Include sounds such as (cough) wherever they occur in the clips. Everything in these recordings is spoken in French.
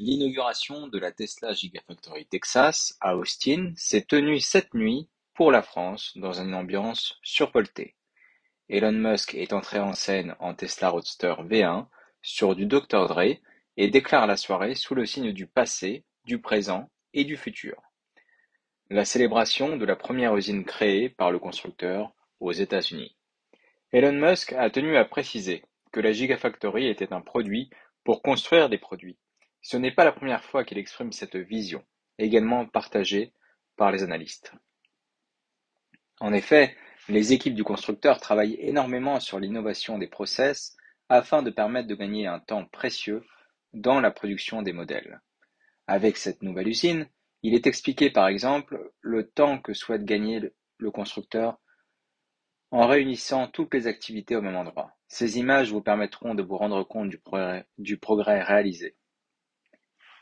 L'inauguration de la Tesla Gigafactory Texas à Austin s'est tenue cette nuit pour la France dans une ambiance survoltée. Elon Musk est entré en scène en Tesla Roadster V1 sur du Dr Dre et déclare la soirée sous le signe du passé, du présent et du futur. La célébration de la première usine créée par le constructeur aux États-Unis. Elon Musk a tenu à préciser que la Gigafactory était un produit pour construire des produits ce n'est pas la première fois qu'il exprime cette vision, également partagée par les analystes. En effet, les équipes du constructeur travaillent énormément sur l'innovation des process afin de permettre de gagner un temps précieux dans la production des modèles. Avec cette nouvelle usine, il est expliqué par exemple le temps que souhaite gagner le constructeur en réunissant toutes les activités au même endroit. Ces images vous permettront de vous rendre compte du progrès, réalisé.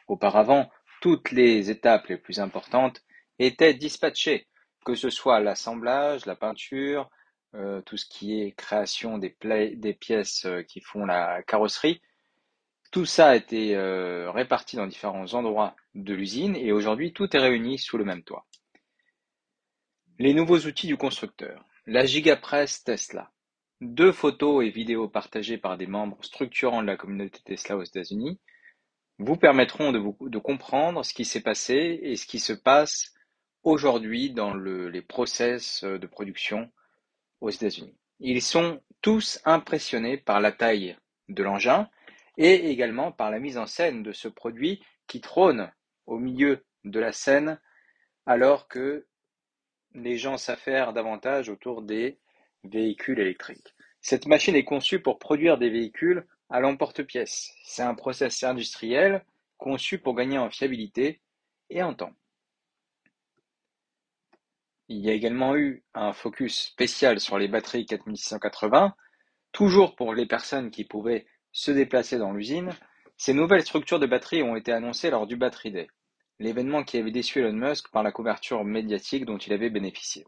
Auparavant, toutes les étapes les plus importantes étaient dispatchées, que ce soit l'assemblage, la peinture, euh, tout ce qui est création des, pièces euh, qui font la carrosserie. Tout ça a été euh, réparti dans différents endroits de l'usine et aujourd'hui tout est réuni sous le même toit. Les nouveaux outils du constructeur. La Gigapress Tesla. Deux photos et vidéos partagées par des membres structurants de la communauté Tesla aux États-Unis vous permettront de, comprendre ce qui s'est passé et ce qui se passe aujourd'hui dans les process euh, de production aux États-Unis. Ils sont tous impressionnés par la taille de l'engin et également par la mise en scène de ce produit qui trône au milieu de la scène alors que les gens s'affairent davantage autour des véhicules électriques. Cette machine est conçue pour produire des véhicules à l'emporte-pièce. C'est un process industriel conçu pour gagner en fiabilité et en temps. Il y a également eu un focus spécial sur les batteries 4680, toujours pour les personnes qui pouvaient se déplacer dans l'usine. Ces nouvelles structures de batteries ont été annoncées lors du Battery Day, l'événement qui avait déçu Elon Musk par la couverture médiatique dont il avait bénéficié.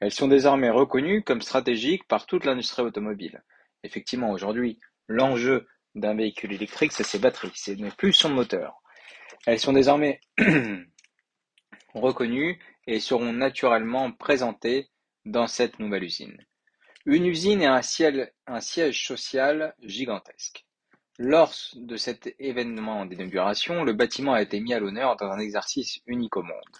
Elles sont désormais reconnues comme stratégiques par toute l'industrie automobile. Effectivement, aujourd'hui, L'enjeu d'un véhicule électrique, c'est ses batteries, ce n'est plus son moteur. Elles sont désormais (clears throat) reconnues et seront naturellement présentées dans cette nouvelle usine. Une usine et un, siège social gigantesque. Lors de cet événement d'inauguration, le bâtiment a été mis à l'honneur dans un exercice unique au monde.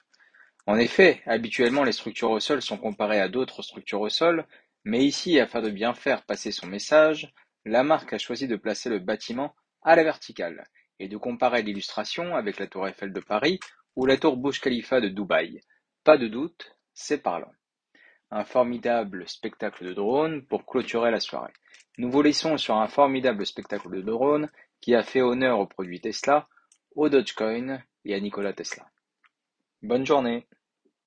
En effet, habituellement les structures au sol sont comparées à d'autres structures au sol, mais ici, afin de bien faire passer son message, la marque a choisi de placer le bâtiment à la verticale et de comparer l'illustration avec la tour Eiffel de Paris ou la tour Burj Khalifa de Dubaï. Pas de doute, c'est parlant. Un formidable spectacle de drone pour clôturer la soirée. Nous vous laissons sur un formidable spectacle de drone qui a fait honneur aux produits Tesla, au Dogecoin et à Nikola Tesla. Bonne journée